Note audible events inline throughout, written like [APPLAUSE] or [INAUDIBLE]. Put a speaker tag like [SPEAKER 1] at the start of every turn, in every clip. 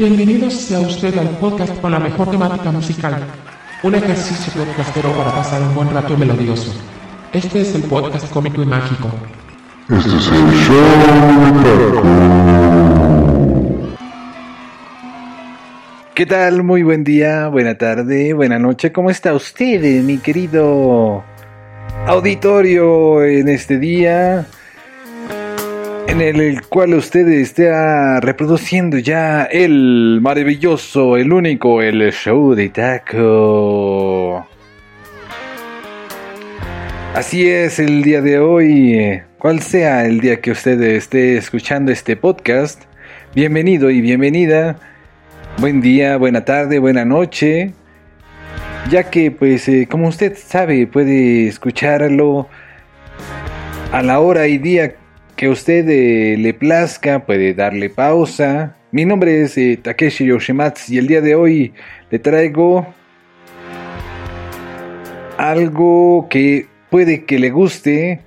[SPEAKER 1] Bienvenidos sea usted al podcast con la mejor temática musical. Un ejercicio podcastero para pasar un buen rato melodioso. Este es el podcast cómico y mágico.
[SPEAKER 2] Este es el show.
[SPEAKER 3] ¿Qué tal? Muy buen día, buena tarde, buena noche. ¿Cómo está usted, mi querido auditorio, en este día en el cual usted está reproduciendo ya el maravilloso, el único, el show de taco? Así es el día de hoy, cual sea el día que usted esté escuchando este podcast, bienvenido y bienvenida. Buen día, buena tarde, buena noche. Ya que, pues, eh, como usted sabe, puede escucharlo a la hora y día que usted eh, le plazca, puede darle pausa. Mi nombre es eh, Takeshi Yoshimatsu y el día de hoy le traigo algo que puede que le guste,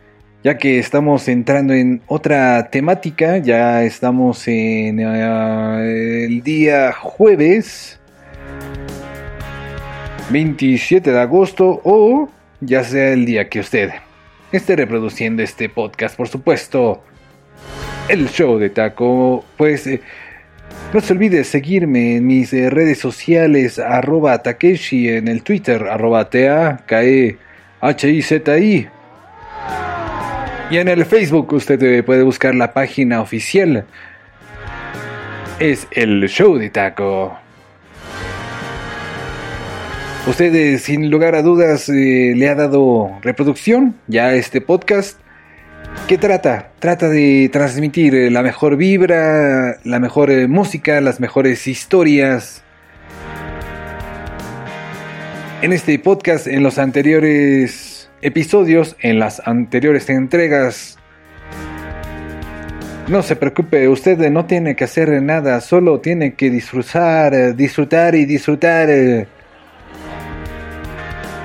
[SPEAKER 3] ya que estamos entrando en otra temática, ya estamos en eh, el día jueves 27 de agosto o ya sea el día que usted esté reproduciendo este podcast, por supuesto, el show de Taco, pues eh, no se olvide seguirme en mis eh, redes sociales, arroba Takeshi en el Twitter, arroba T-A-K-E-H-I-Z-I. Y en el Facebook usted puede buscar la página oficial. Es el show de Taco. Usted, eh, sin lugar a dudas, eh, le ha dado reproducción ya a este podcast. ¿Qué trata? Trata de transmitir eh, la mejor vibra, la mejor música, las mejores historias. En este podcast, en los anteriores episodios, en las anteriores entregas, no se preocupe, usted no tiene que hacer nada, solo tiene que disfrutar, disfrutar y disfrutar.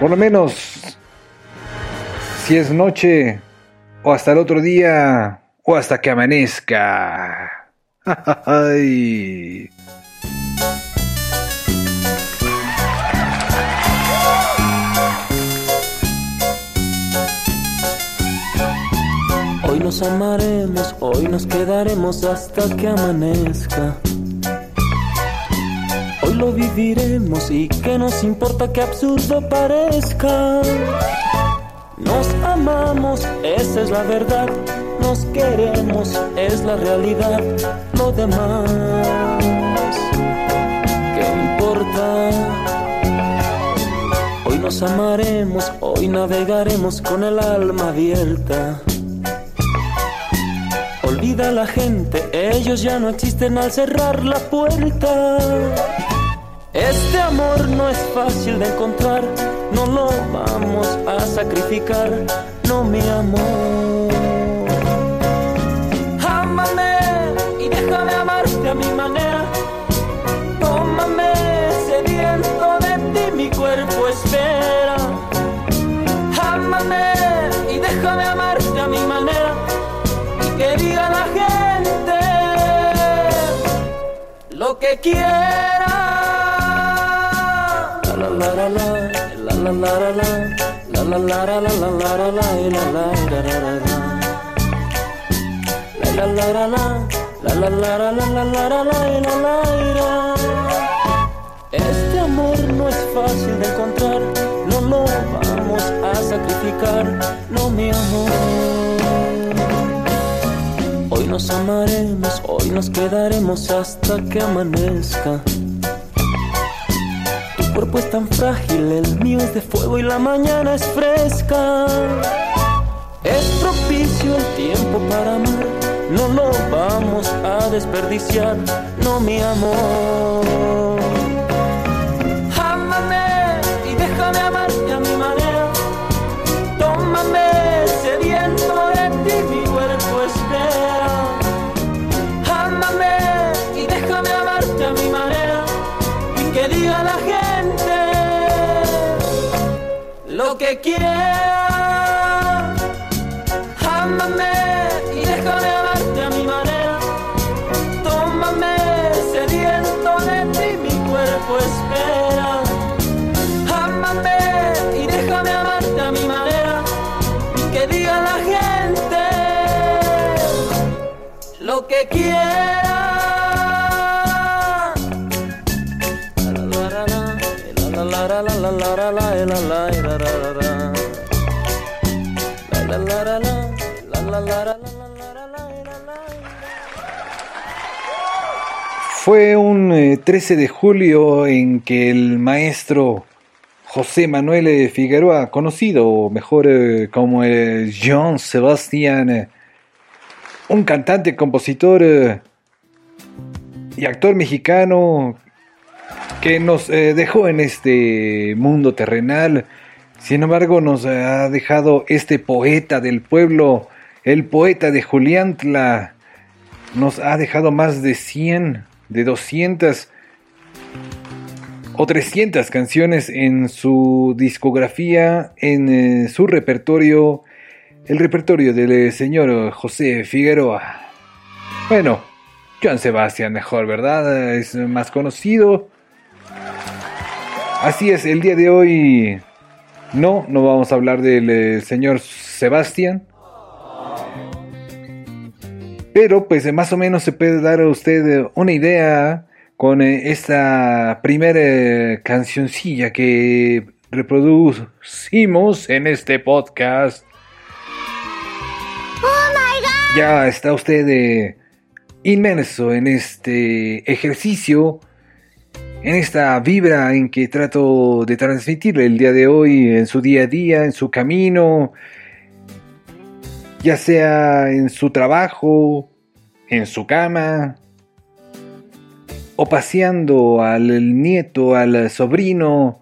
[SPEAKER 3] Por lo menos, si es noche, o hasta el otro día, o hasta que amanezca. [LAUGHS] Ay.
[SPEAKER 4] Hoy nos amaremos, hoy nos quedaremos hasta que amanezca. Hoy lo viviremos y que nos importa que absurdo parezca. Nos amamos, esa es la verdad. Nos queremos, es la realidad. Lo demás, ¿qué importa? Hoy nos amaremos, hoy navegaremos con el alma abierta. Olvida a la gente, ellos ya no existen al cerrar la puerta. Este amor no es fácil de encontrar, no lo vamos a sacrificar, no mi amor. Ámame y déjame amarte a mi manera. Tómame sediento de ti, mi cuerpo espera. Ámame y déjame amarte a mi manera. Y que diga la gente lo que quiera. Este amor no es fácil de encontrar, no lo vamos a sacrificar, no mi amor. Hoy nos amaremos, hoy nos quedaremos hasta que amanezca. Cuerpo es tan frágil, el mío es de fuego y la mañana es fresca. Es propicio el tiempo para amar, no lo vamos a desperdiciar, no mi amor.
[SPEAKER 3] Fue un eh, 13 de julio en que el maestro José Manuel eh, Figueroa, conocido mejor eh, como Sebastian, eh, un cantante, compositor eh, y actor mexicano que nos eh, dejó en este mundo terrenal. Sin embargo, nos eh, ha dejado este poeta del pueblo, el poeta de Juliantla. Nos ha dejado más de 100, de 200 o 300 canciones en su discografía, en eh, su repertorio, el repertorio del eh, señor José Figueroa. Bueno, Joan Sebastián mejor, ¿verdad? Es más conocido. Así es, el día de hoy no, no vamos a hablar del eh, señor Sebastián. Pero pues eh, más o menos se puede dar a usted eh, una idea con eh, esta primera cancioncilla que reproducimos en este podcast. Ya está usted inmerso en este ejercicio, en esta vibra en que trato de transmitirle el día de hoy, en su día a día, en su camino, ya sea en su trabajo, en su cama, o paseando al nieto, al sobrino,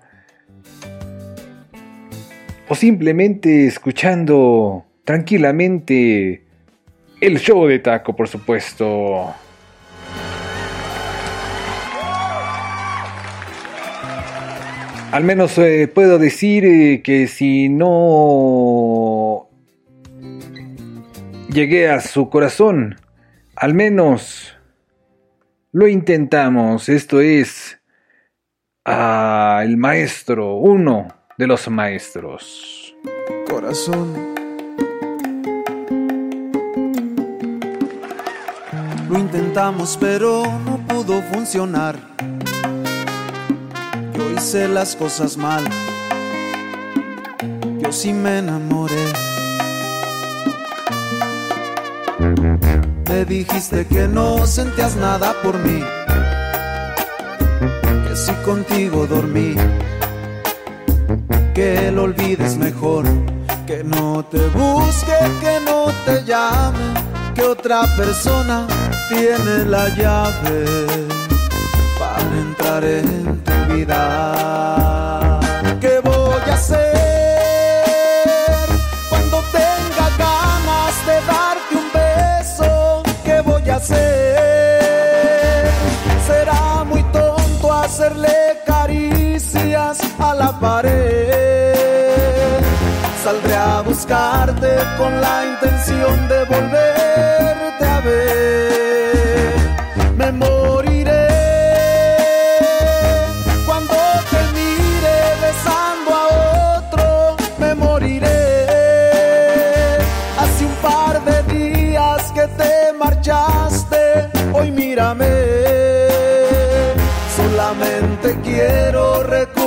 [SPEAKER 3] o simplemente escuchando tranquilamente el show de taco, por supuesto. Al menos eh, puedo decir eh, que si no llegué a su corazón, al menos lo intentamos. Esto es ah, el maestro, uno de los maestros.
[SPEAKER 5] corazón. Lo intentamos pero no pudo funcionar. Yo hice las cosas mal. Yo sí me enamoré. Me dijiste que no sentías nada por mí. Que si contigo dormí que lo olvides mejor, que no te busque, que no te llame, que otra persona tiene la llave para entrar en tu vida. Saldré a buscarte con la intención de volverte a ver. Me moriré cuando te mire besando a otro. Me moriré. Hace un par de días que te marchaste. Hoy mírame. Solamente quiero recuperarte.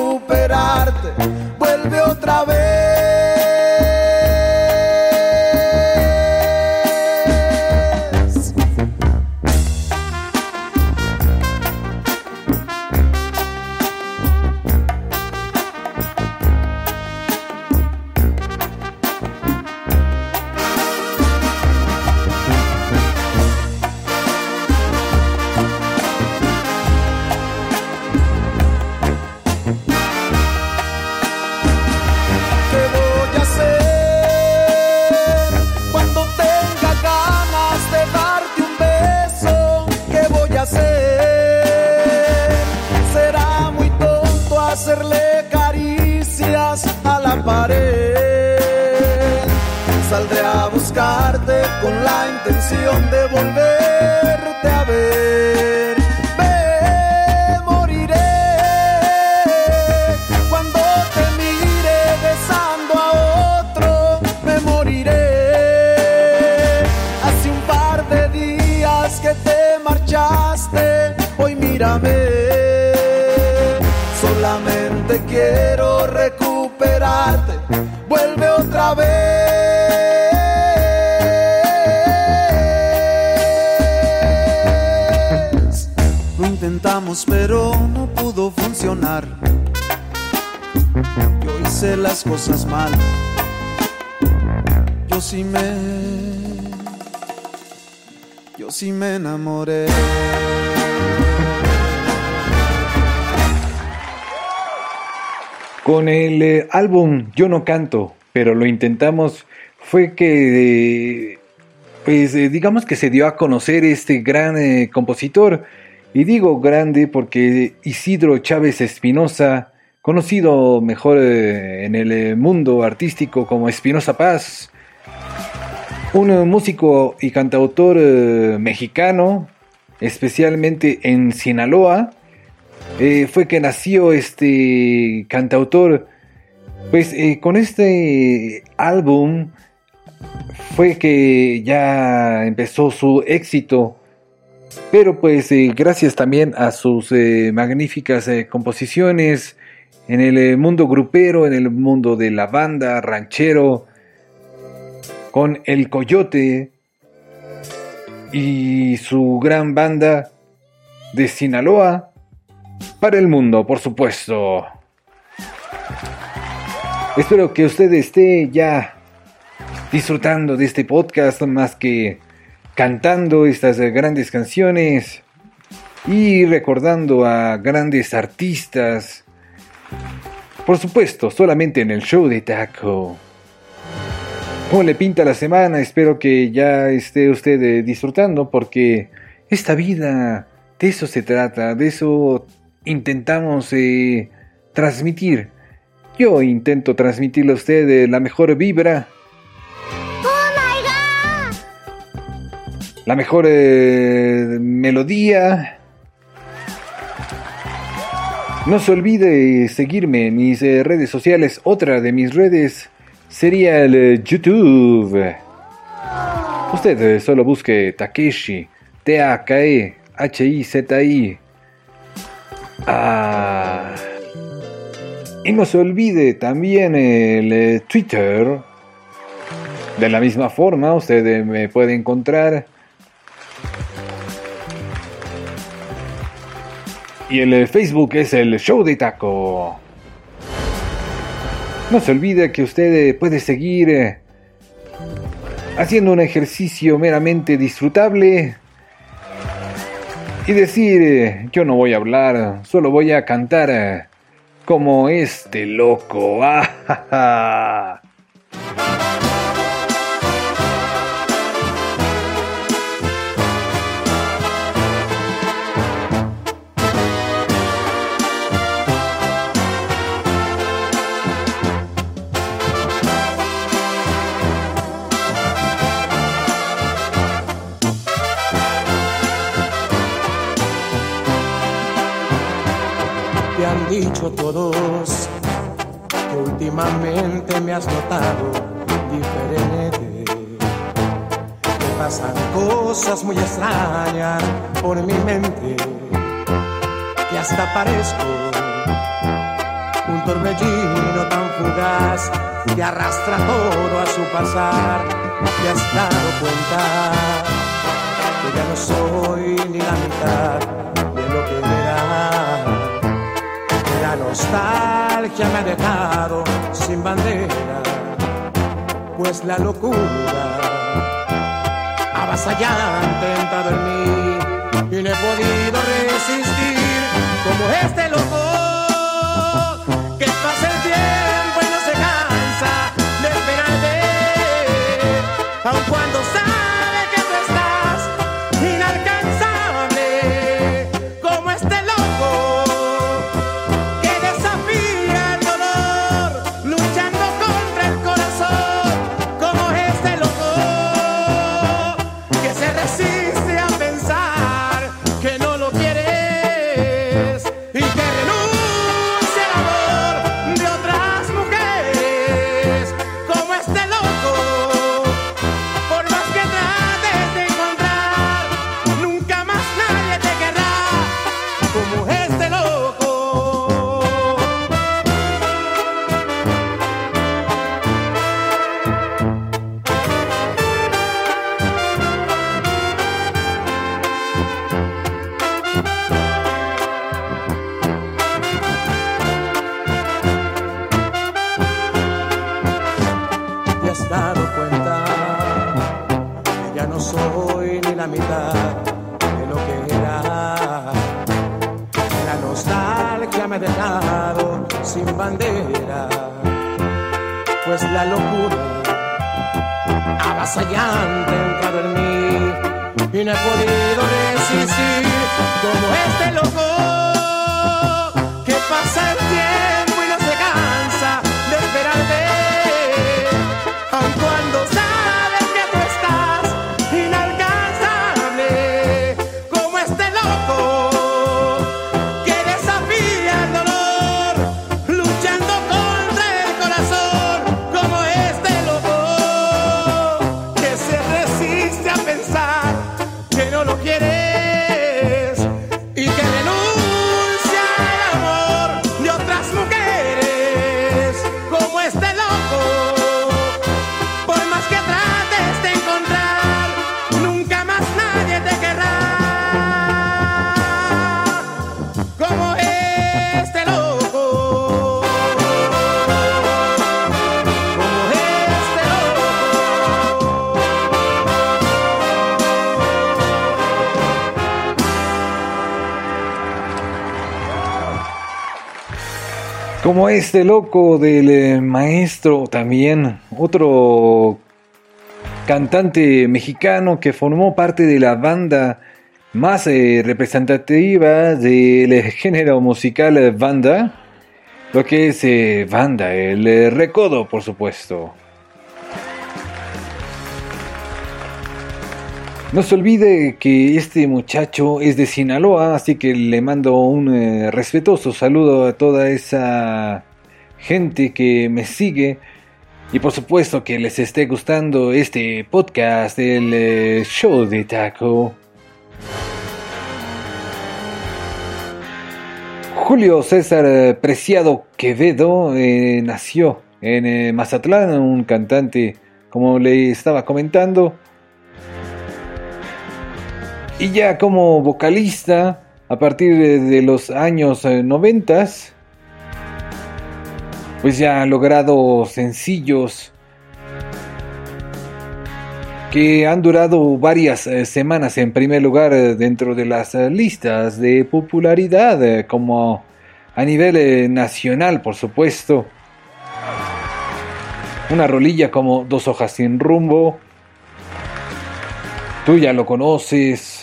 [SPEAKER 5] Con
[SPEAKER 3] el eh, álbum Yo no canto, pero lo intentamos, fue que, eh, pues eh, digamos que se dio a conocer este gran compositor. Y digo grande porque Isidro Chávez Espinosa, conocido mejor en el mundo artístico como Espinosa Paz, un músico y cantautor mexicano, especialmente en Sinaloa, eh, fue que nació este cantautor. Pues eh, con este álbum fue que ya empezó su éxito. Pero pues eh, gracias también a sus magníficas composiciones en el mundo grupero, en el mundo de la banda, ranchero, con El Coyote y su gran banda de Sinaloa para el mundo, por supuesto. Espero que usted esté ya disfrutando de este podcast más que cantando estas grandes canciones y recordando a grandes artistas. Por supuesto, solamente en el show de Taco. ¿Cómo le pinta la semana? Espero que ya esté usted eh, disfrutando porque esta vida, de eso se trata, de eso intentamos eh, transmitir. Yo intento transmitirle a usted eh, la mejor vibra. La mejor eh, melodía. No se olvide seguirme en mis eh, redes sociales. Otra de mis redes sería el YouTube. Usted solo busque Takeshi. T-A-K-E-H-I-Z-I. Ah. Y no se olvide también el eh, Twitter. De la misma forma, usted eh, me puede encontrar. Y el eh, Facebook es el Show de Taco. No se olvide que usted puede seguir haciendo un ejercicio meramente disfrutable y decir, eh, yo no voy a hablar, solo voy a cantar eh, como este loco. [LAUGHS] Ah,
[SPEAKER 6] dicho todos que últimamente me has notado diferente. Me pasan cosas muy extrañas por mi mente y hasta parezco un torbellino tan fugaz que arrastra todo a su pasar. Te has dado cuenta que ya no soy ni la mitad nostalgia me ha dejado sin bandera, pues la locura avasallante ha entrado en mí y no he podido resistir como este loco Como este loco
[SPEAKER 3] del eh, maestro también, otro cantante mexicano que formó parte de la banda más eh, representativa del género musical eh, banda, lo que es eh, banda, el eh, recodo por supuesto. No se olvide que este muchacho es de Sinaloa, así que le mando un eh, respetuoso saludo a toda esa gente que me sigue. Y por supuesto que les esté gustando este podcast, el eh, show de taco. Julio César eh, Preciado Quevedo nació en Mazatlán, un cantante, como le estaba comentando. Y ya como vocalista, a partir de, los años eh, noventas, pues ya ha logrado sencillos que han durado varias eh, semanas en primer lugar eh, dentro de las eh, listas de popularidad, como a nivel nacional, por supuesto. Una rolilla como Dos hojas sin rumbo. Tú ya lo conoces.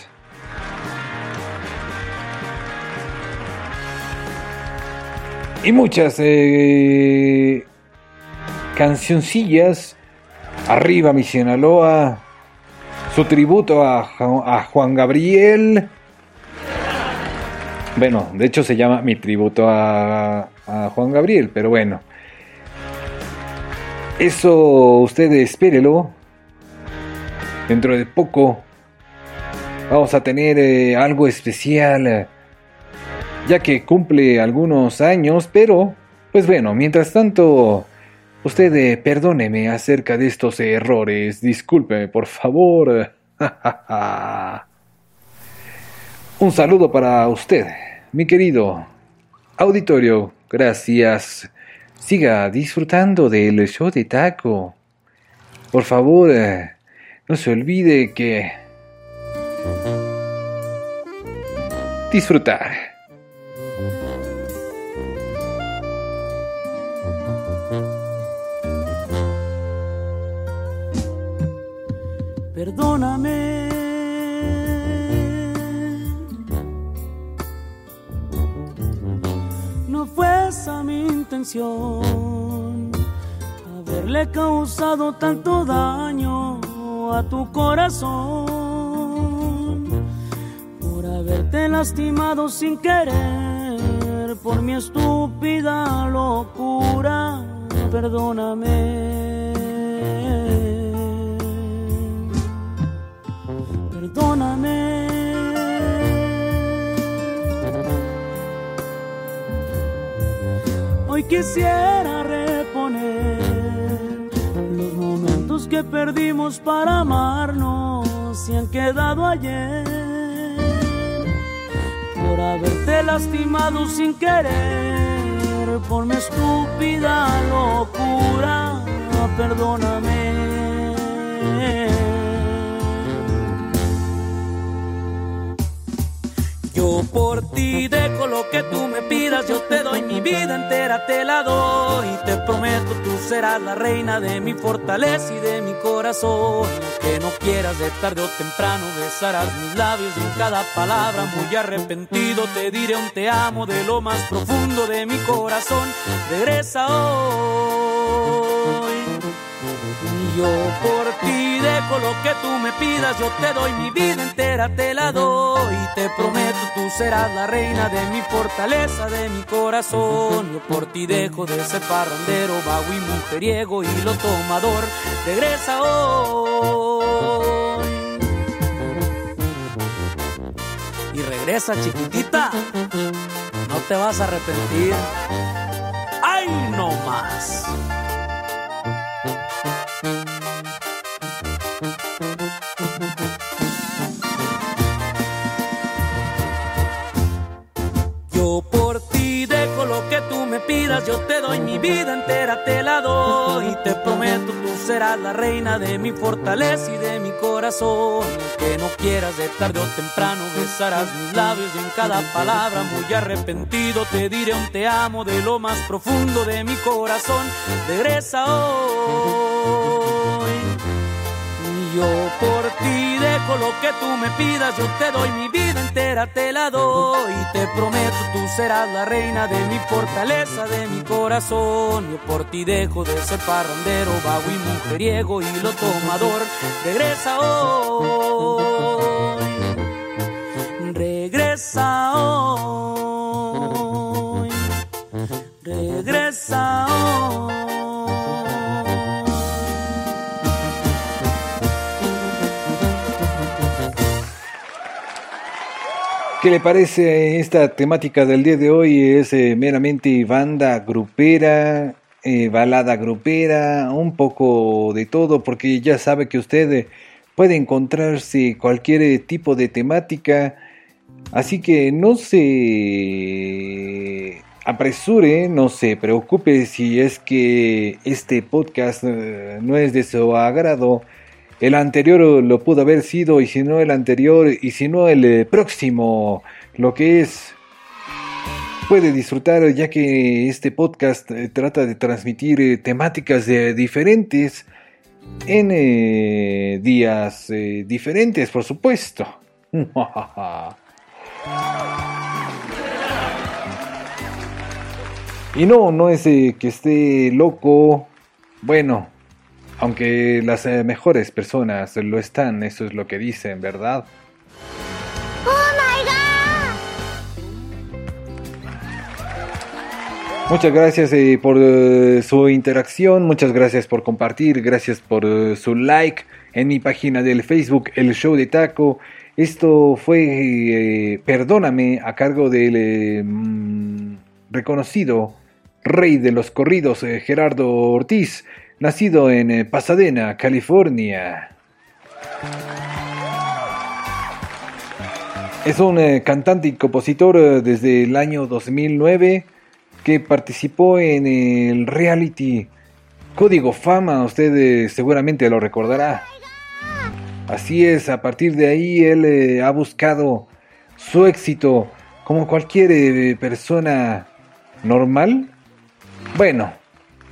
[SPEAKER 3] Y muchas eh, cancioncillas. Arriba mi Sinaloa. Su tributo a, Juan Gabriel. Bueno, de hecho se llama mi tributo a, a Juan Gabriel, pero bueno. Eso usted espérelo. Dentro de poco vamos a tener eh, algo especial. Ya que cumple algunos años, pero pues bueno, mientras tanto, usted eh, perdóneme acerca de estos errores, discúlpeme por favor. [LAUGHS] Un saludo para usted, mi querido auditorio, gracias. Siga disfrutando del show de taco. Por favor, eh, no se olvide que... Disfrutar.
[SPEAKER 7] Perdóname. No fue esa mi intención haberle causado tanto daño a tu corazón por haberte lastimado sin querer por mi estúpida locura. Perdóname. Hoy quisiera reponer los momentos que perdimos para amarnos y han quedado ayer por haberte lastimado sin querer por mi estúpida locura. Perdóname. Yo por ti dejo lo que tú me pidas, yo te entera te la doy. Y te prometo, tú serás la reina de mi fortaleza y de mi corazón. Que no quieras de tarde o temprano besarás mis labios y en cada palabra muy arrepentido te diré un te amo de lo más profundo de mi corazón. Regresa hoy. Yo por ti dejo lo que tú me pidas, yo te doy mi vida entera, te la doy. Y te prometo, tú serás la reina de mi fortaleza, de mi corazón. Yo por ti dejo de ser parrandero, vago y mujeriego y lo tomador. Regresa hoy. Y regresa, chiquitita. No te vas a arrepentir. ¡Ay, no más! Yo te doy mi vida entera, te la doy. Y te prometo, tú serás la reina de mi fortaleza y de mi corazón. Que no quieras de tarde o temprano, besarás mis labios y en cada palabra, muy arrepentido, te diré un te amo de lo más profundo de mi corazón. Regresa hoy. Yo por ti dejo lo que tú me pidas, yo te doy mi vida entera, te la doy. Y te prometo, tú serás la reina de mi fortaleza, de mi corazón. Yo por ti dejo de ser parrandero, vago y mujeriego y lo tomador. Regresa hoy. Regresa hoy.
[SPEAKER 3] ¿Qué le parece esta temática del día de hoy? Es eh, meramente banda grupera, eh, balada grupera, un poco de todo, porque ya sabe que usted eh, puede encontrarse cualquier tipo de temática, así que no se apresure, no se preocupe si es que este podcast no es de su agrado. El anterior lo pudo haber sido y si no el anterior y si no el eh, próximo, lo que es puede disfrutar ya que este podcast eh, trata de transmitir eh, temáticas eh, diferentes en días diferentes, por supuesto. [LAUGHS] y no, no es que esté loco. Bueno, aunque las eh, mejores personas lo están, eso es lo que dicen, ¿verdad? Muchas gracias eh, por eh, su interacción, muchas gracias por compartir, gracias por eh, su like en mi página del Facebook, El Show de Taco. Esto fue Perdóname a cargo del mm, reconocido rey de los corridos Gerardo Ortiz, nacido en eh, Pasadena, California. Es un eh, cantante y compositor eh, desde el año 2009 que participó en el reality Código Fama, usted seguramente lo recordará. Así es, a partir de ahí él ha buscado su éxito como cualquier persona normal. Bueno,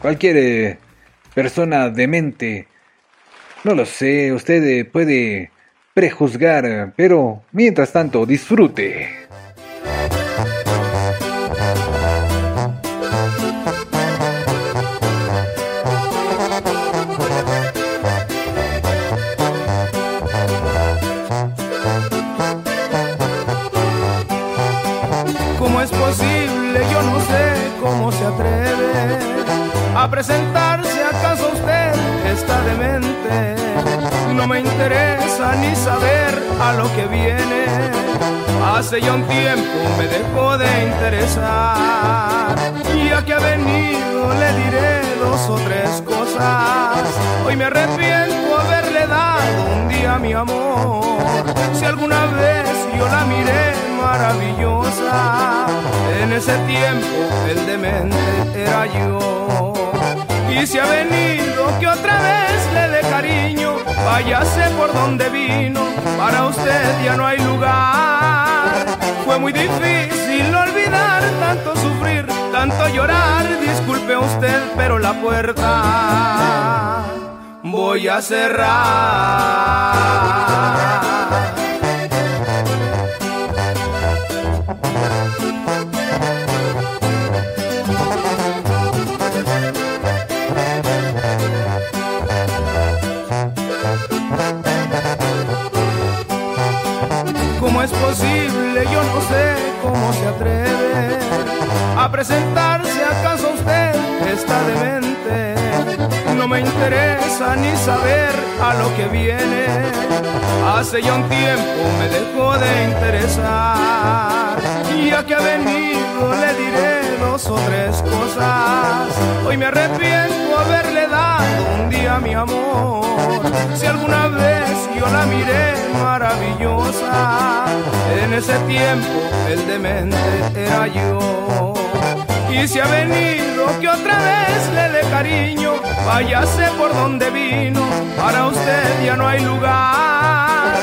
[SPEAKER 3] cualquier persona demente. No lo sé, usted eh, puede prejuzgar, pero mientras tanto disfrute.
[SPEAKER 8] ¿Cómo es posible? Yo no sé cómo se atreve a presentarse. No me interesa ni saber a lo que viene. Hace ya un tiempo me dejó de interesar. Y ya que ha venido le diré dos o tres cosas. Hoy me arrepiento haberle dado un día mi amor. Si alguna vez yo la miré maravillosa, en ese tiempo el demente era yo. Y si ha venido que otra vez le dé cariño, váyase por donde vino, para usted ya no hay lugar. Fue muy difícil olvidar tanto sufrir, tanto llorar, disculpe usted, pero la puerta voy a cerrar. Yo no sé cómo se atreve a presentarse. ¿Acaso usted está demente? No me interesa ni saber a lo que viene. Hace ya un tiempo me dejó de interesar. Ya que ha venido dos o tres cosas. Hoy me arrepiento haberle dado un día mi amor. Si alguna vez yo la miré maravillosa, en ese tiempo el demente era yo. Y si ha venido que otra vez le dé cariño, váyase por donde vino, para usted ya no hay lugar.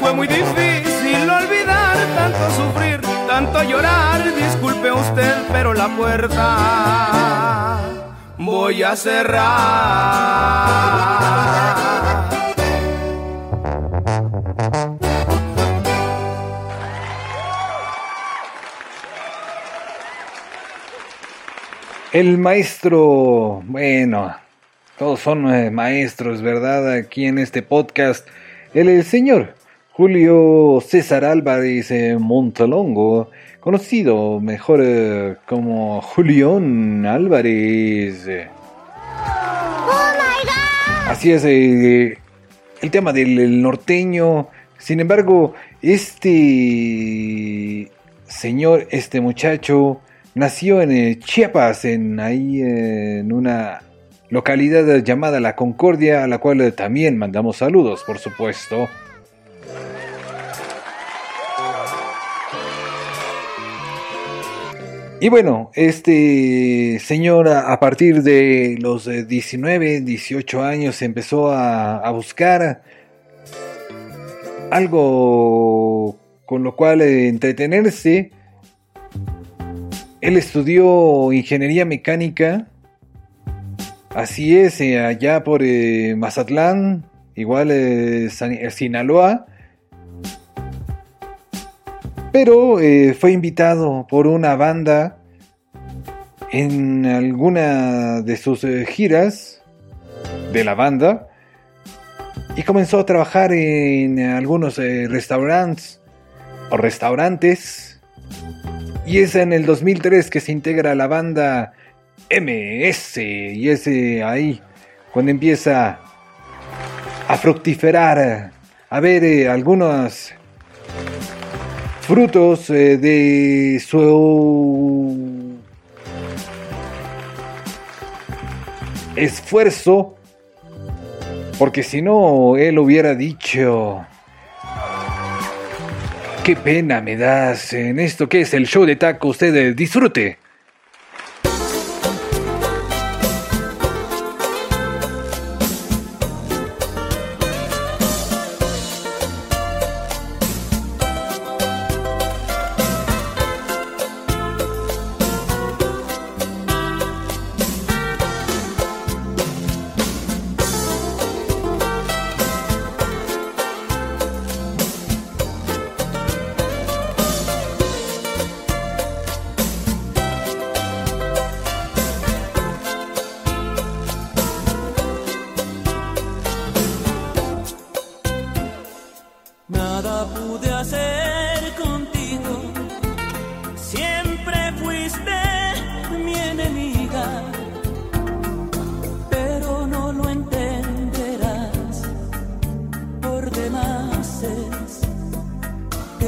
[SPEAKER 8] Fue muy difícil olvidar tanto sufrir, tanto llorar, disculpe usted, pero la puerta voy a cerrar.
[SPEAKER 3] El maestro, bueno, todos son eh, maestros, ¿verdad? Aquí en este podcast. El, el señor Julio César Álvarez Montalongo, conocido mejor eh, como Julián Álvarez. eh. Así es, eh, el tema del el norteño. Sin embargo, este señor, este muchacho, nació en eh, Chiapas, en ahí en una localidad llamada La Concordia, a la cual también mandamos saludos, por supuesto. Y bueno, este señor a, partir de los eh, 19, 18 años empezó a, buscar algo con lo cual eh, entretenerse. Él estudió ingeniería mecánica, así es, eh, allá por eh, Mazatlán, igual eh, San- eh, Sinaloa. Pero eh, fue invitado por una banda en alguna de sus eh, giras de la banda y comenzó a trabajar en algunos eh, restaurantes o restaurantes. Y es en el 2003 que se integra la banda MS y es ahí cuando empieza a fructiferar a ver algunos frutos eh, de su esfuerzo porque si no él hubiera dicho qué pena me das en esto que es el show de taco usted eh, disfrute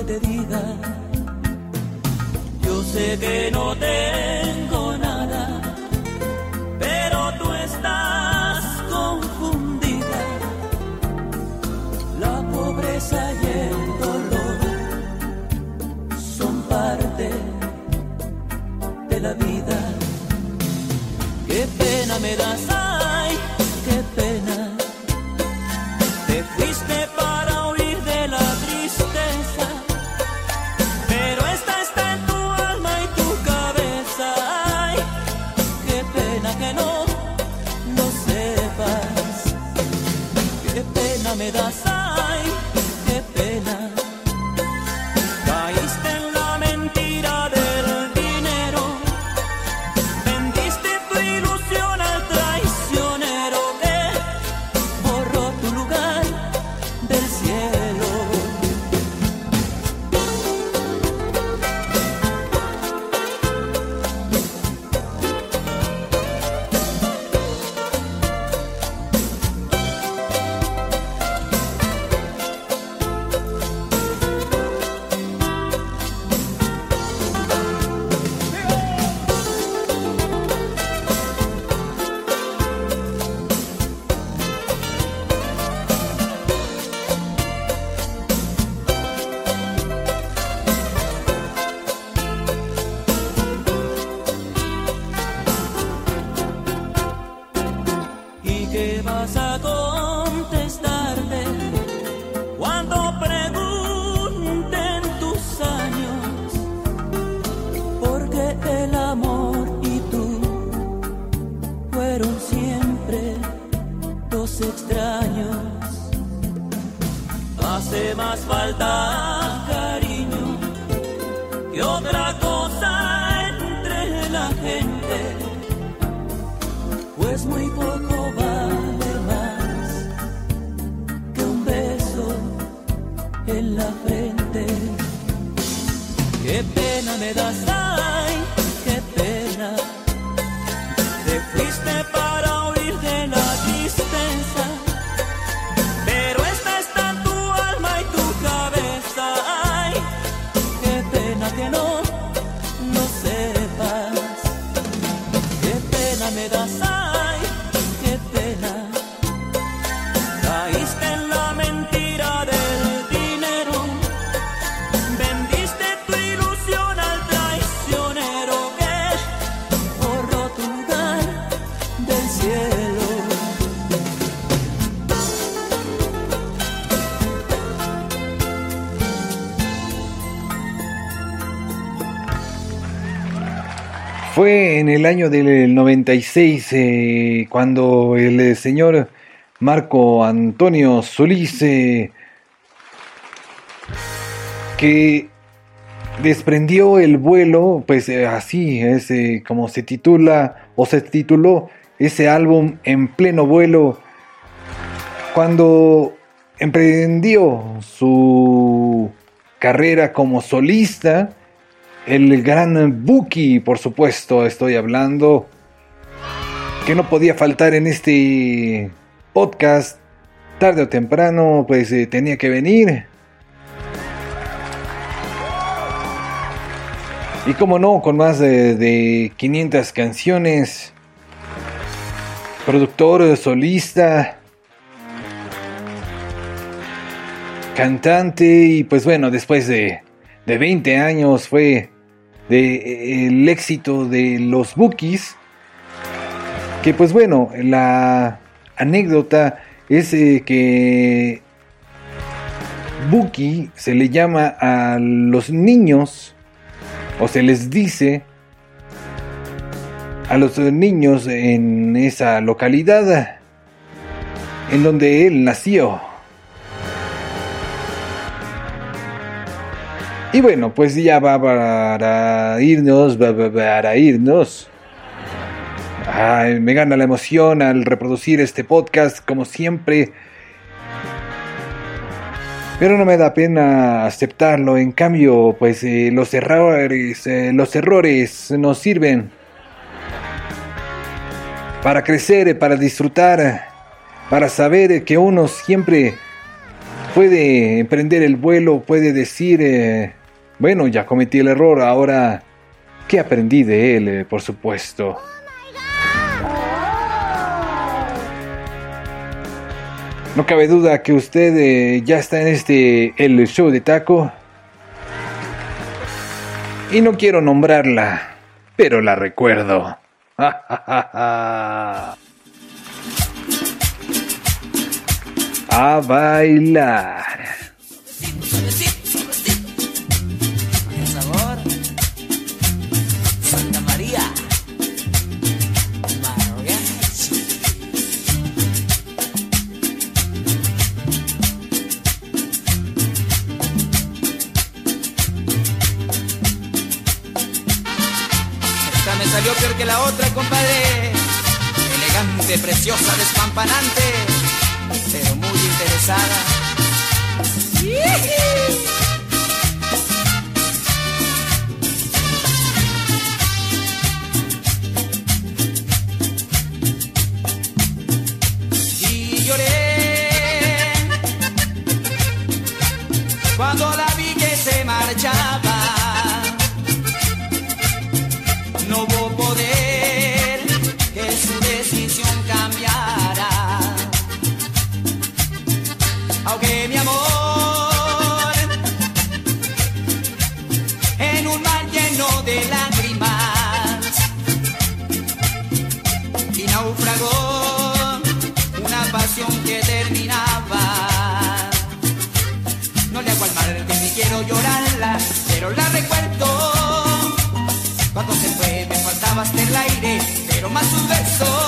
[SPEAKER 7] que te yo sé que no tengo nada, pero tú estás confundida la pobreza y el dolor son parte de la vida. Qué pena me das, ay, qué pena. Te fuiste para el
[SPEAKER 3] año del 96 eh, cuando el eh, señor Marco Antonio Solís, eh, que desprendió el vuelo, pues así es como se titula o se tituló ese álbum en pleno vuelo, cuando emprendió su carrera como solista, el gran Buki, por supuesto, estoy hablando, que no podía faltar en este podcast, tarde o temprano, pues eh, tenía que venir. Y como no, con más de, de 500 canciones, productor, solista, cantante y pues bueno, después de, de 20 años fue de, eh, el éxito de los Bookies, que pues bueno, la anécdota es eh, que Buki se le llama a los niños o se les dice a los niños en esa localidad en donde él nació. Y bueno, pues ya va para irnos, va para irnos. Me gana la emoción al reproducir este podcast como siempre. Pero no me da pena aceptarlo. En cambio, pues eh, los errores, eh, los errores nos sirven para crecer, para disfrutar, para saber que uno siempre puede emprender el vuelo, puede decir, eh, bueno, ya cometí el error, ahora, ¿qué aprendí de él, eh, por supuesto? No cabe duda que usted eh, ya está en este el show de taco. Y no quiero nombrarla, pero la recuerdo. [LAUGHS] A bailar.
[SPEAKER 9] Que la otra, compadre. Elegante, preciosa, despampanante, pero muy interesada. Pero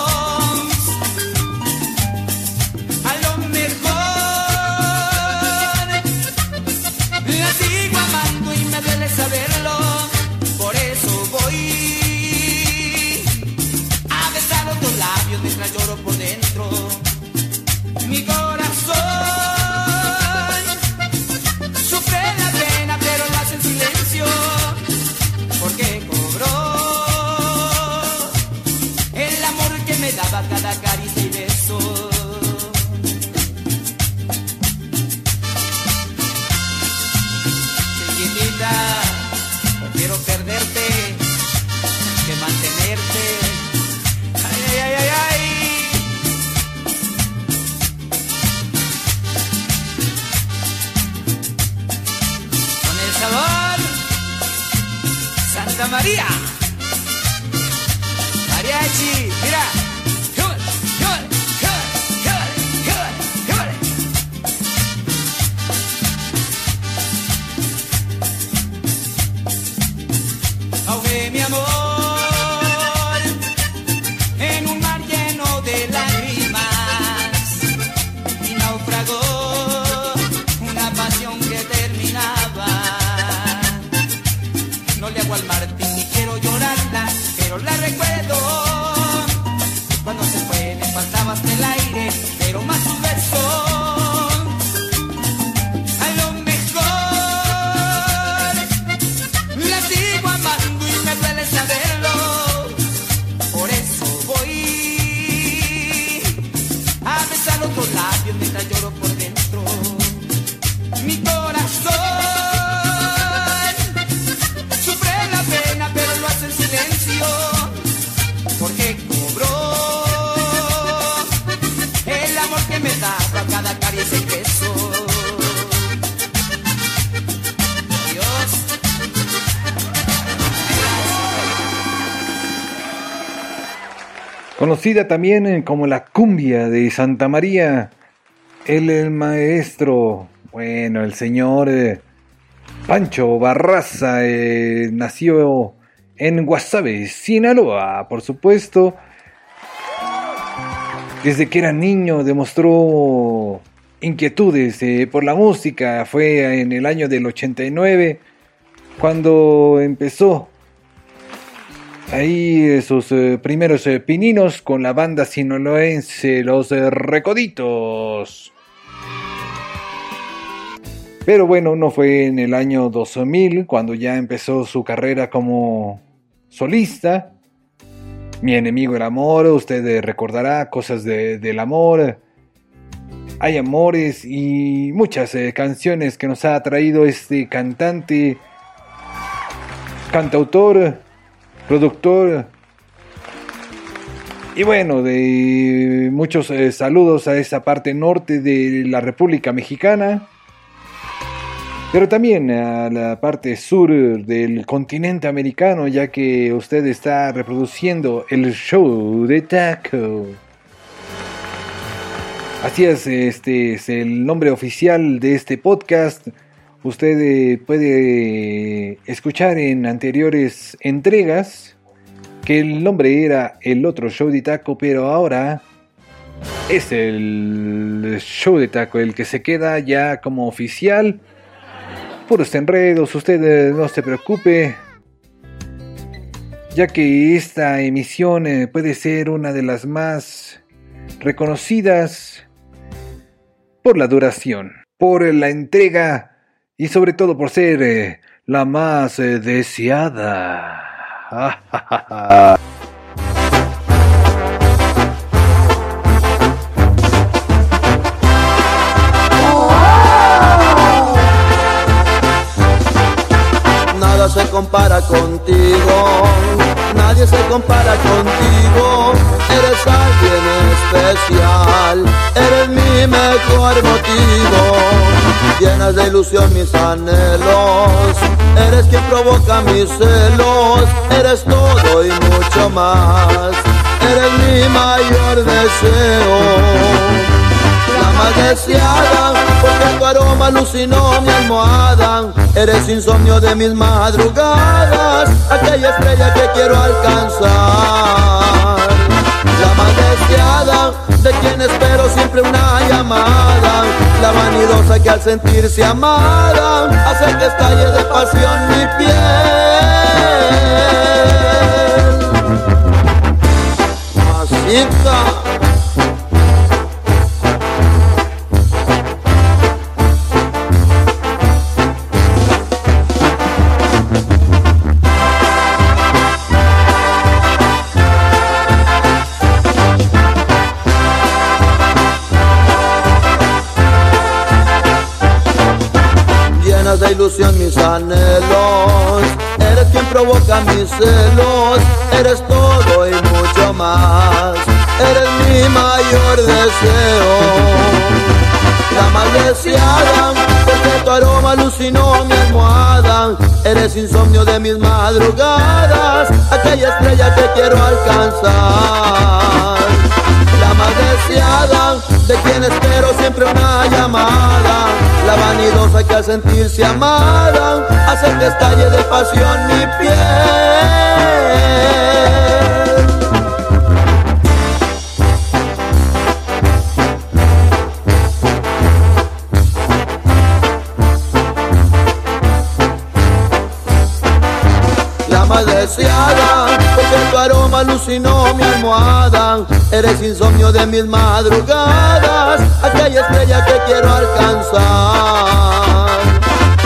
[SPEAKER 9] por dentro. Mi corazón sufre la pena, pero lo hace en silencio. Porque cobró el amor que me daba cada caricia y beso. Dios.
[SPEAKER 3] Conocida también eh, como la cumbia de Santa María, el, maestro, bueno, el señor eh, Pancho Barraza, eh, nació en Guasave, Sinaloa, por supuesto. Desde que era niño demostró inquietudes eh, por la música. Fue en el año del 89 cuando empezó ahí sus primeros eh, pininos con la banda sinaloense Los Recoditos. Pero bueno, no fue en el año 2000 cuando ya empezó su carrera como solista. Mi enemigo el amor, usted recordará cosas de- del amor. Hay amores y muchas eh, canciones que nos ha traído este cantante, cantautor, productor. Y bueno, de muchos eh, saludos a esa parte norte de la República Mexicana. Pero también a la parte sur del continente americano, ya que usted está reproduciendo el show de Taco. Así es, este es el nombre oficial de este podcast. Usted eh, puede escuchar en anteriores entregas que el nombre era el otro show de taco, pero ahora es el show de taco el que se queda ya como oficial. Puros enredos, usted eh, no se preocupe. ya que esta emisión eh, puede ser una de las más reconocidas por la duración, por la entrega y sobre todo por ser eh, la más deseada. [LAUGHS]
[SPEAKER 5] mejor motivo. Llenas de ilusión mis anhelos, eres quien provoca mis celos. Eres todo y mucho más, eres mi mayor deseo la más deseada, porque tu aroma alucinó mi almohada. Eres insomnio de mis madrugadas, aquella estrella que quiero alcanzar. La más deseada, de quien espero siempre una llamada. La vanidosa que al sentirse amada, hace que estalle de pasión mi piel. Masita. Ilusión mis anhelos. Eres quien provoca mis celos, eres todo y mucho más. Eres mi mayor deseo, la más deseada, porque tu aroma alucinó mi almohada. Eres insomnio de mis madrugadas, aquella estrella que quiero alcanzar la más deseada, de quien espero siempre una llamada, la vanidosa que al sentirse amada, hace que estalle de pasión mi piel. Alucinó mi almohada. Eres insomnio de mis madrugadas, aquella estrella que quiero alcanzar.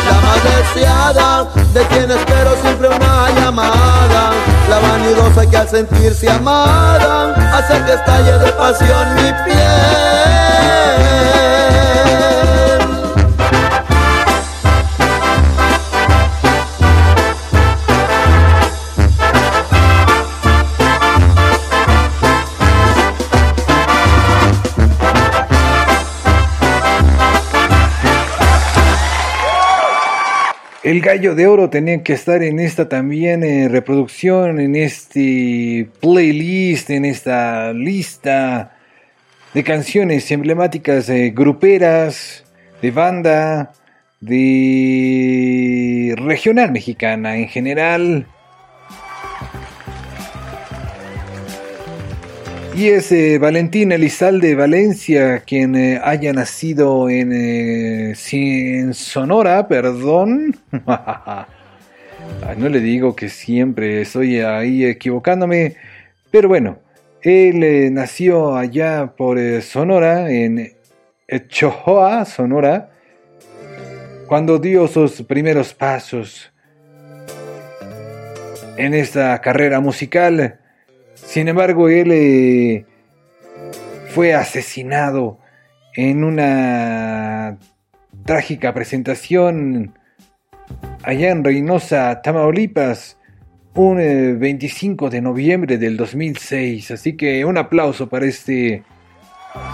[SPEAKER 5] La más deseada, de quien espero siempre una llamada. La vanidosa que al sentirse amada, hace que estalle de pasión mi piel.
[SPEAKER 3] El gallo de oro tenía que estar en esta también eh, reproducción, en este playlist, en esta lista de canciones emblemáticas eh, gruperas, de banda, de regional mexicana en general. Y es eh, Valentín Elizalde Valencia quien eh, haya nacido en, eh, Sonora, perdón. [LAUGHS] No le digo que siempre estoy ahí equivocándome, pero bueno, él eh, nació allá por Sonora, en Chojoa, Sonora, cuando dio sus primeros pasos en esta carrera musical. Sin embargo, él eh, fue asesinado en una trágica presentación allá en Reynosa, Tamaulipas, un eh, 25 de noviembre del 2006. Así que un aplauso para este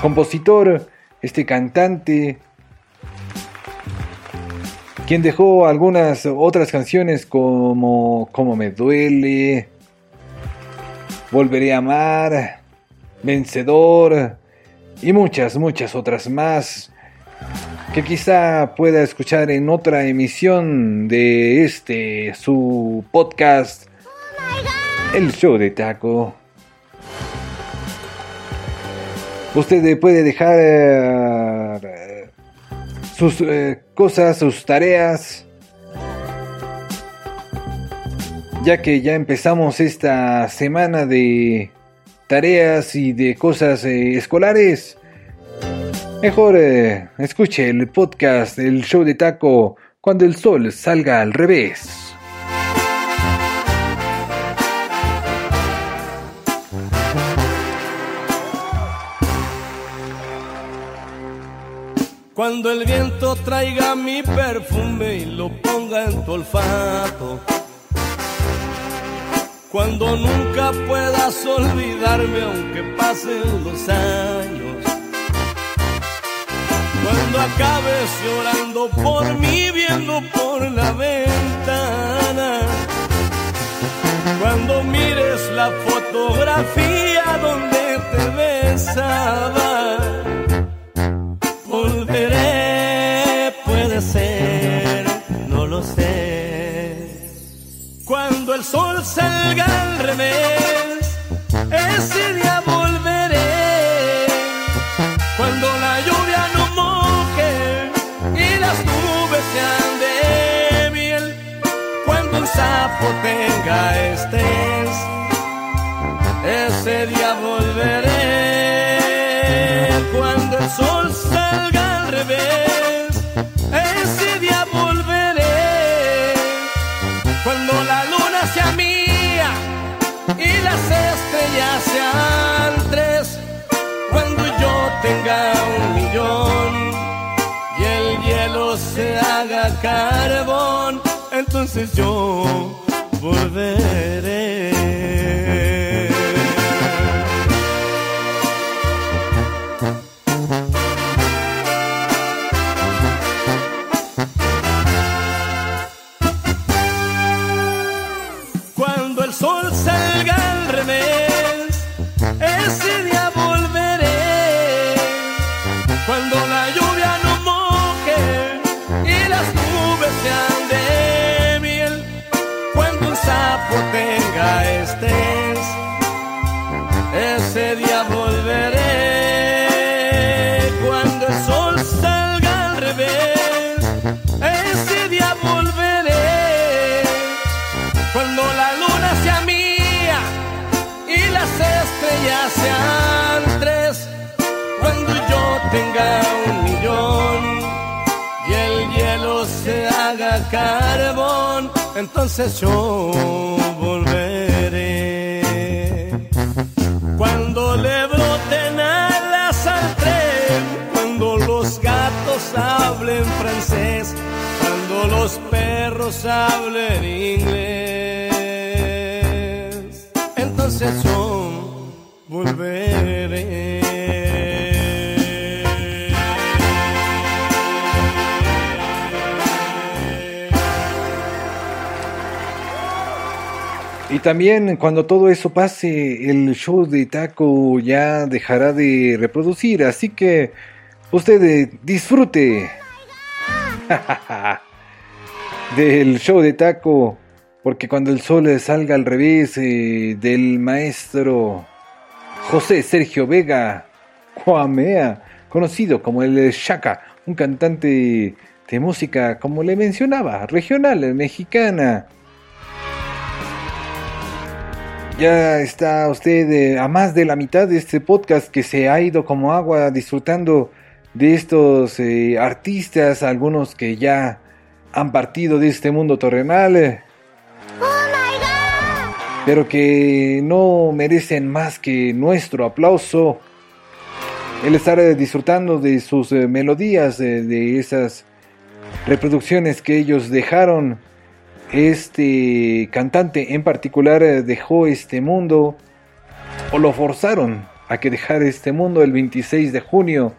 [SPEAKER 3] compositor, este cantante, quien dejó algunas otras canciones como Como me duele, Volveré a amar, Vencedor y muchas, muchas otras más que quizá pueda escuchar en otra emisión de este, su podcast, El Show de Taco. Usted puede dejar eh, sus eh, cosas, sus tareas ya que ya empezamos esta semana de tareas y de cosas eh, escolares, mejor eh, escuche el podcast, el show de taco, cuando el sol salga al revés.
[SPEAKER 10] Cuando el viento traiga mi perfume y lo ponga en tu olfato. Cuando nunca puedas olvidarme aunque pasen los años. Cuando acabes llorando por mí viendo por la ventana. Cuando mires la fotografía donde te besaba volveré, puede ser, Cuando el sol salga al revés, ese día volveré. Cuando la lluvia no moje y las nubes sean de miel. Cuando un sapo tenga estrés, ese día volveré. Cuando el sol salga al revés, carbón, entonces yo volveré. Carbón, entonces yo volveré. Cuando le broten alas al tren, cuando los gatos hablen francés, cuando los perros hablen inglés, entonces yo
[SPEAKER 3] también cuando todo eso pase, el show de taco ya dejará de reproducir, así que usted eh, disfrute [LAUGHS] del show de taco, porque cuando el sol salga al revés eh, del maestro José Sergio Vega Juamea, conocido como el Shaka, un cantante de música, como le mencionaba, regional, mexicana. Ya está usted eh, a más de la mitad de este podcast que se ha ido como agua disfrutando de estos eh, artistas, algunos que ya han partido de este mundo terrenal, eh, pero que no merecen más que nuestro aplauso. El estar disfrutando de sus melodías, de esas reproducciones que ellos dejaron. Este cantante en particular eh, dejó este mundo o lo forzaron a que dejara este mundo el 26 de junio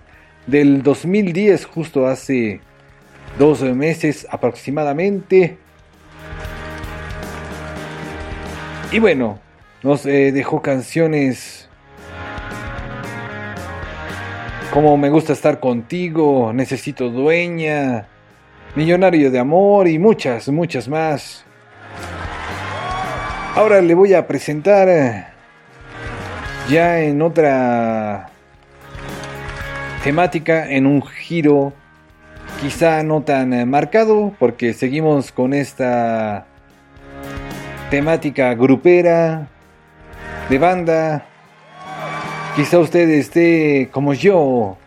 [SPEAKER 3] del 2010, justo hace dos meses aproximadamente. Y bueno, nos eh, dejó canciones como Me gusta estar contigo, Necesito dueña, Millonario de amor y muchas, muchas más. Ahora le voy a presentar eh, ya en otra temática, en un giro quizá no tan eh, marcado, porque seguimos con esta temática grupera, de banda. Quizá usted esté como yo,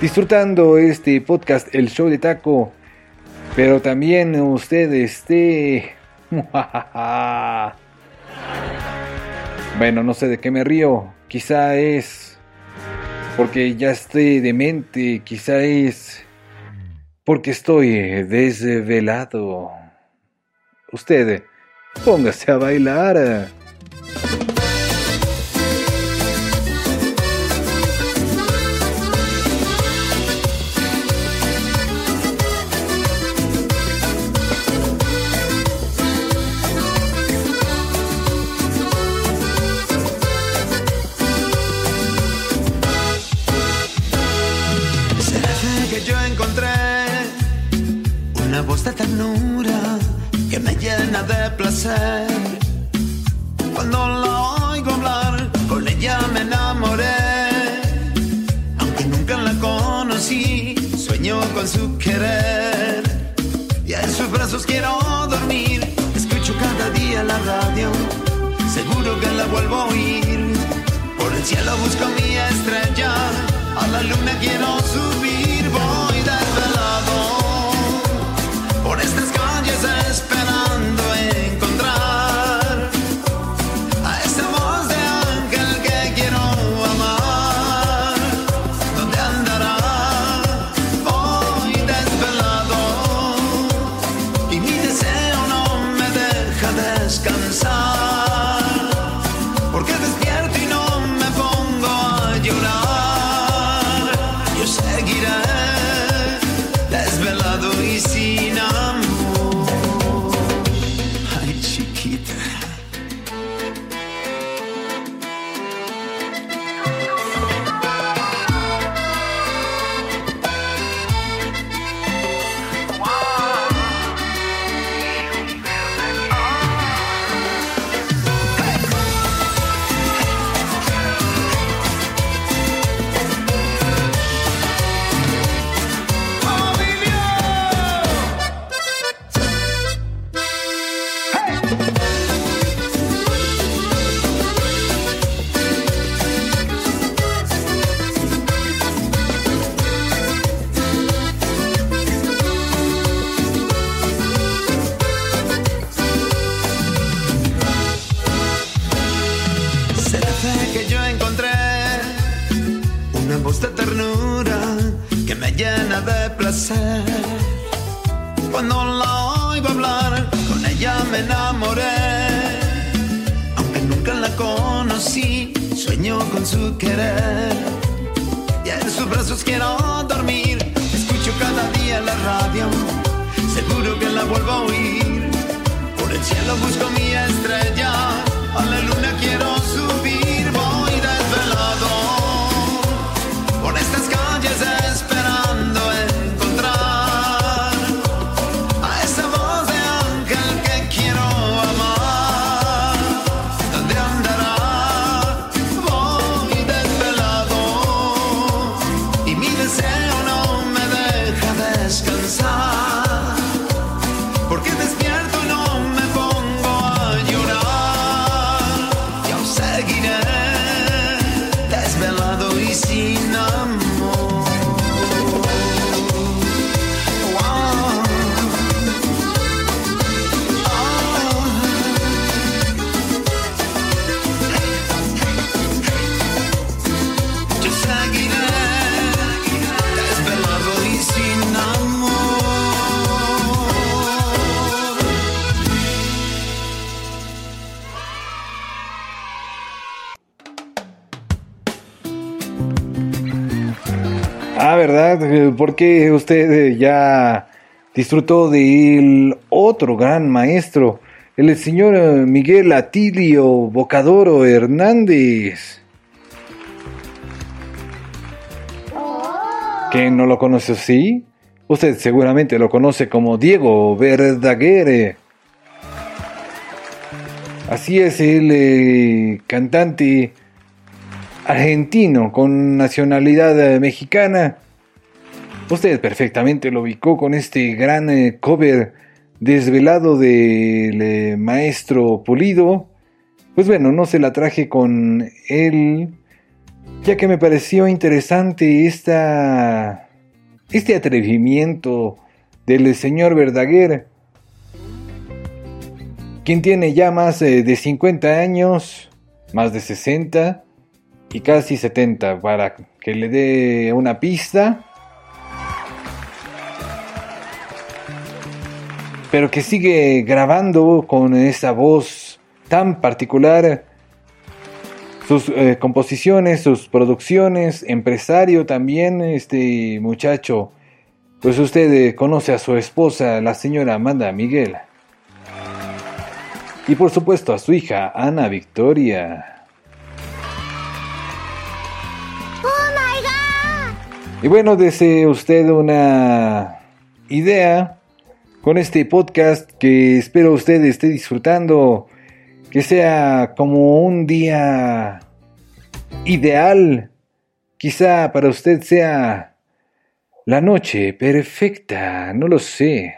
[SPEAKER 3] disfrutando este podcast, el show de taco, pero también usted esté... [LAUGHS] bueno, no sé de qué me río, quizá es porque ya estoy demente, quizá es porque estoy desvelado. Usted, póngase a bailar.
[SPEAKER 11] Cuando la oigo hablar, con ella me enamoré. Aunque nunca la conocí, sueño con su querer. Y en sus brazos quiero dormir. Escucho cada día la radio, seguro que la vuelvo a oír. Por el cielo busco mi estrella, a la luna quiero subir, voy desvelado. Por estas calles esperando Cuando la oigo hablar, con ella me enamoré. Aunque nunca la conocí, sueño con su querer. Y en sus brazos quiero dormir. Escucho cada día la radio, seguro que la vuelvo a oír. Por el cielo busco mi estrella, a la luna quiero subir,
[SPEAKER 3] Eh, Porque usted eh, ya disfrutó del otro gran maestro, el señor eh, Miguel Atilio Bocadoro Hernández. ¿Quién no lo conoce así? Usted seguramente lo conoce como Diego Verdaguer. Así es, el cantante argentino con nacionalidad mexicana. Usted perfectamente lo ubicó con este gran eh, cover desvelado del eh, maestro Pulido. Pues bueno, no se la traje con él, ya que me pareció interesante esta, este atrevimiento del señor Verdaguer, quien tiene ya más eh, de 50 años, más de 60 y casi 70, para que le dé una pista. Pero que sigue grabando con esa voz tan particular sus eh, composiciones, sus producciones, empresario también, este muchacho. Pues usted eh, conoce a su esposa, la señora Amanda Miguel. Y por supuesto a su hija, Ana Victoria. Y bueno, desee usted una idea con este podcast que espero usted esté disfrutando, que sea como un día ideal, quizá para usted sea la noche perfecta, no lo sé.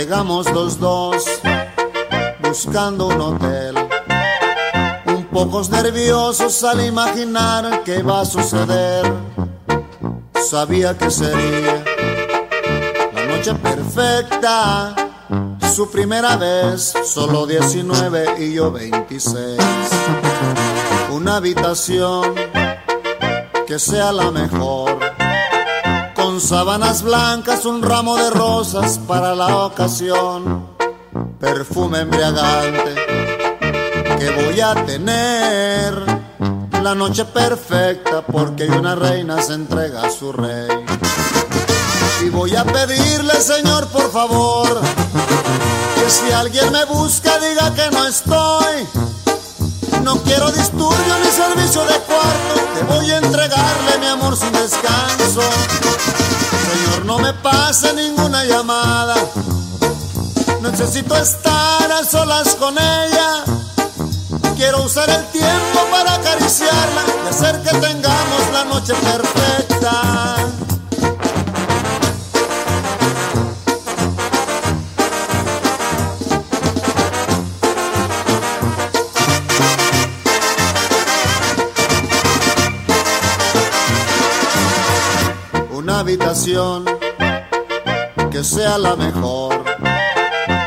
[SPEAKER 12] Llegamos los dos buscando un hotel. Un pocos nerviosos al imaginar qué va a suceder. Sabía que sería la noche perfecta. Su primera vez, solo 19 y yo 26. Una habitación que sea la mejor sábanas blancas, un ramo de rosas para la ocasión, perfume embriagante que voy a tener. La noche perfecta porque una reina se entrega a su rey. Y voy a pedirle, Señor, por favor, que si alguien me busca diga que no estoy. No quiero disturbio ni servicio de cuarto, que voy a entregarle mi amor sin descanso. No me pase ninguna llamada. Necesito estar a solas con ella. Quiero usar el tiempo para acariciarla y hacer que tengamos la noche perfecta. Una habitación que sea la mejor,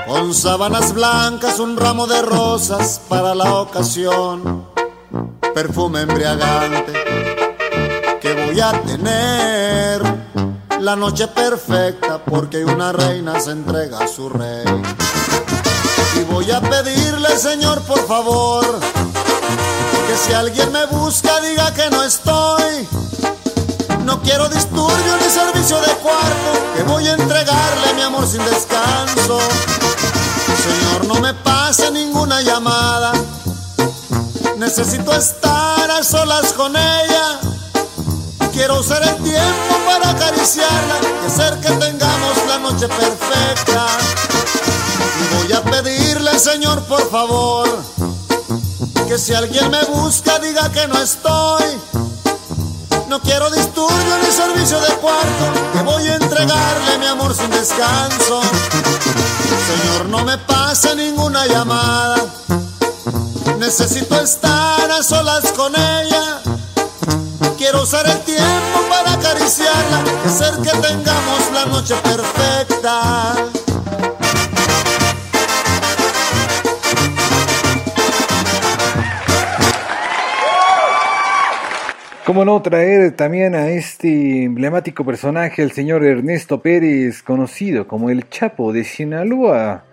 [SPEAKER 12] con sábanas blancas, un ramo de rosas para la ocasión, perfume embriagante que voy a tener, la noche perfecta porque una reina se entrega a su rey. Y voy a pedirle, Señor, por favor, que si alguien me busca diga que no estoy. No quiero disturbio ni servicio de cuarto, que voy a entregarle mi amor sin descanso. Señor, no me pase ninguna llamada. Necesito estar a solas con ella. Quiero usar el tiempo para acariciarla y hacer que tengamos la noche perfecta. Y voy a pedirle, Señor, por favor, que si alguien me busca diga que no estoy. No quiero disturbio ni servicio de cuarto, que voy a entregarle mi amor sin descanso. Señor, no me pase ninguna llamada. Necesito estar a solas con ella. Quiero usar el tiempo para acariciarla hacer que tengamos la noche perfecta.
[SPEAKER 3] ¿Cómo no traer también a este emblemático personaje, el señor Ernesto Pérez, conocido como el Chapo de Sinaloa?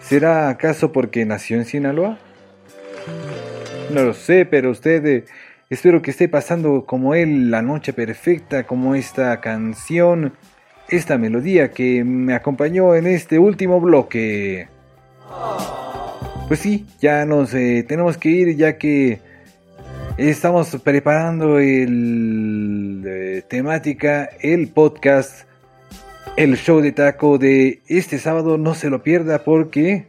[SPEAKER 3] ¿Será acaso porque nació en Sinaloa? No lo sé, pero usted eh, espero que esté pasando como él la noche perfecta, como esta canción, esta melodía que me acompañó en este último bloque. Pues sí, ya nos eh, tenemos que ir ya que Estamos preparando el eh, temática, el podcast, el show de taco de este sábado. No se lo pierda porque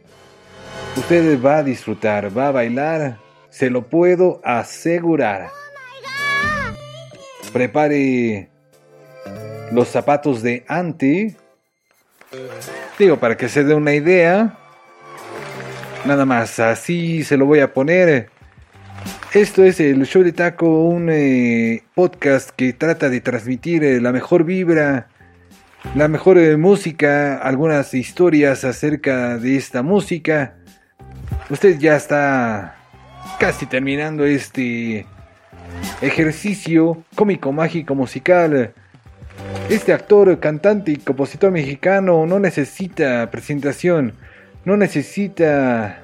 [SPEAKER 3] usted va a disfrutar, va a bailar, se lo puedo asegurar. Prepare los zapatos de Anti. Digo, para que se dé una idea. Nada más, así se lo voy a poner. Esto es el Show de Taco, un eh, podcast que trata de transmitir eh, la mejor vibra, la mejor eh, música, algunas historias acerca de esta música. Usted ya está casi terminando este ejercicio cómico, mágico, musical. Este actor, cantante y compositor mexicano no necesita presentación, no necesita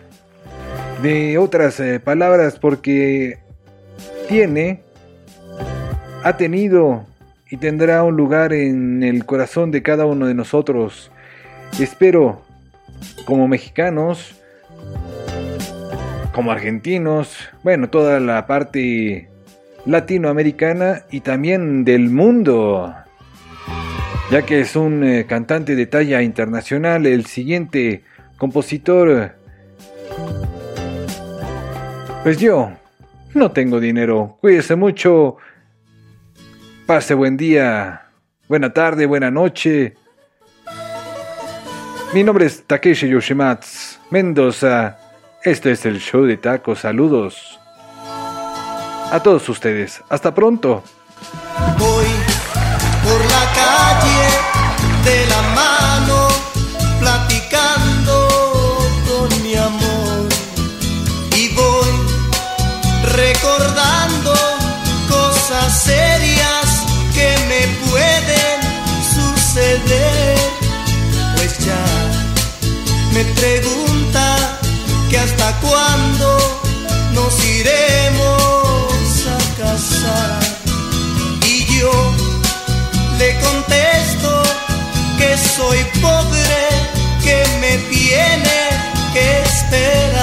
[SPEAKER 3] de otras eh, palabras porque tiene, ha tenido y tendrá un lugar en el corazón de cada uno de nosotros. Espero, como mexicanos, como argentinos, bueno, toda la parte latinoamericana y también del mundo. Ya que es un eh, cantante de talla internacional, el siguiente compositor pues yo no tengo dinero. Cuídese mucho. Pase buen día. Buena tarde, buena noche. Mi nombre es Takeshi Yoshimatsu Mendoza. Este es el show de tacos. Saludos. A todos ustedes. Hasta pronto.
[SPEAKER 9] Voy por la calle me pregunta que hasta cuándo nos iremos a casar y yo le contesto que soy pobre, que me tiene que esperar.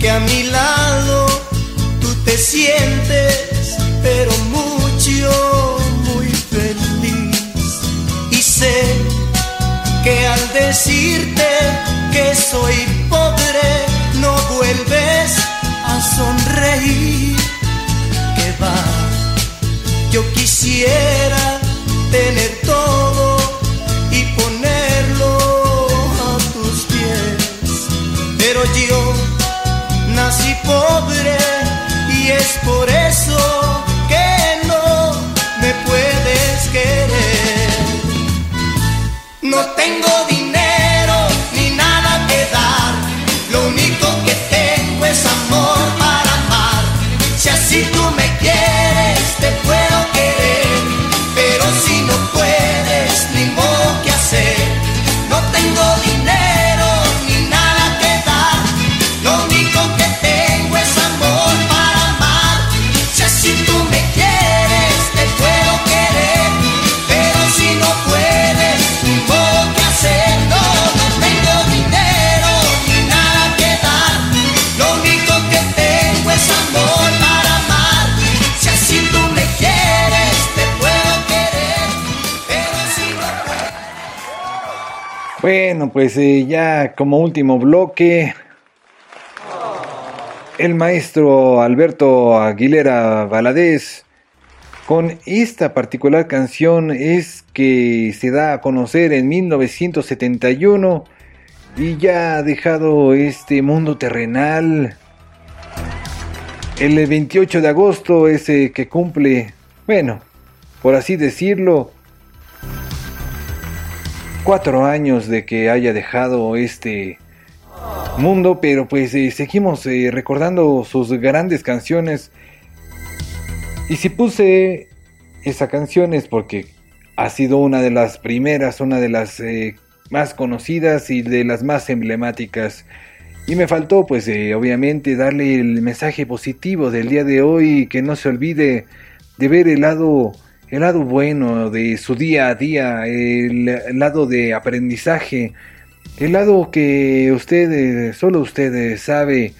[SPEAKER 9] Que a mi lado por eso
[SPEAKER 3] pues eh, ya como último bloque, el maestro Alberto Aguilera Valadez con esta particular canción es que se da a conocer en 1971 y ya ha dejado este mundo terrenal. El 28 de agosto ese que cumple, bueno, por así decirlo, cuatro años de que haya dejado este mundo, pero pues eh, seguimos eh, recordando sus grandes canciones Y si puse esa canción es porque ha sido una de las primeras, una de las eh, más conocidas y de las más emblemáticas. Y me faltó, pues, obviamente, darle el mensaje positivo del día de hoy, que no se olvide de ver el lado, el lado bueno de su día a día, el, lado de aprendizaje, el lado que usted, eh, solo usted eh, sabe,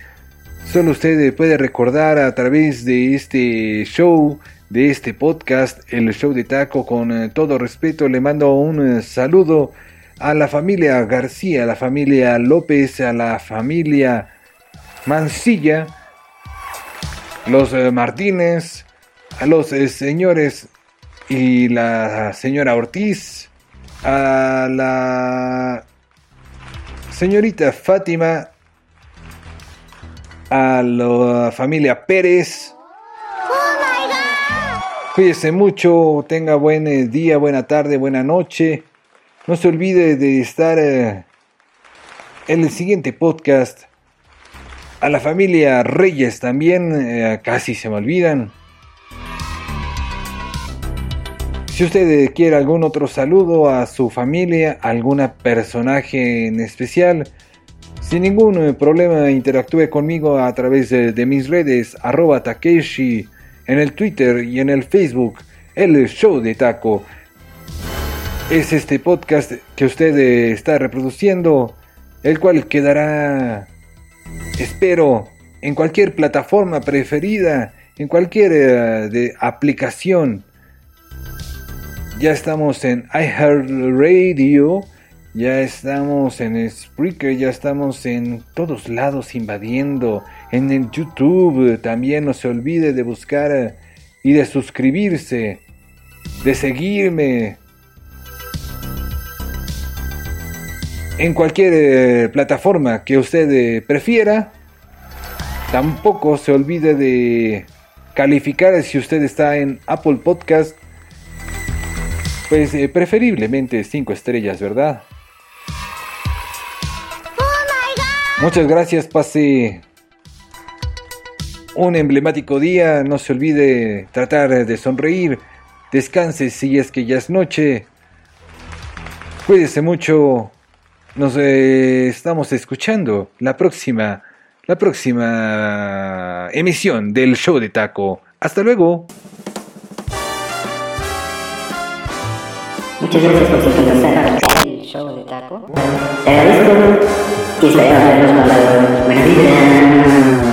[SPEAKER 3] solo usted puede recordar a través de este show, de este podcast, el show de taco. Con eh, todo respeto, le mando un eh, saludo a la familia García, a la familia López, a la familia Mancilla, los eh, Martínez, a los señores y la señora Ortiz, a la señorita Fátima, a la familia Pérez. Cuídese mucho, tenga buen eh, día, buena tarde, buena noche. No se olvide de estar eh, en el siguiente podcast. A la familia Reyes también, eh, casi se me olvidan. Si usted quiere algún otro saludo a su familia, a alguna personaje en especial, sin ningún eh, problema interactúe conmigo a través de, de mis redes, arroba Takeshi, en el Twitter y en el Facebook, el show de taco. Es este podcast que usted eh, está reproduciendo, el cual quedará, espero, en cualquier plataforma preferida, en cualquier eh, de aplicación. Ya estamos en iHeartRadio, ya estamos en Spreaker, ya estamos en todos lados invadiendo, en el YouTube. También no se olvide de buscar eh, y de suscribirse, de seguirme. En cualquier eh, plataforma que usted eh, prefiera. Tampoco se olvide de calificar si usted está en Apple Podcast. Pues eh, preferiblemente 5 estrellas, ¿verdad? Muchas gracias, pase un emblemático día. No se olvide tratar de sonreír. Descanse si es que ya es noche. Cuídese mucho. Nos eh, estamos escuchando la próxima, la próxima emisión del show de taco. Hasta luego.
[SPEAKER 13] Muchas gracias por sintonizar el show de taco. Te agradezco y espero habernos mandado buena vibra.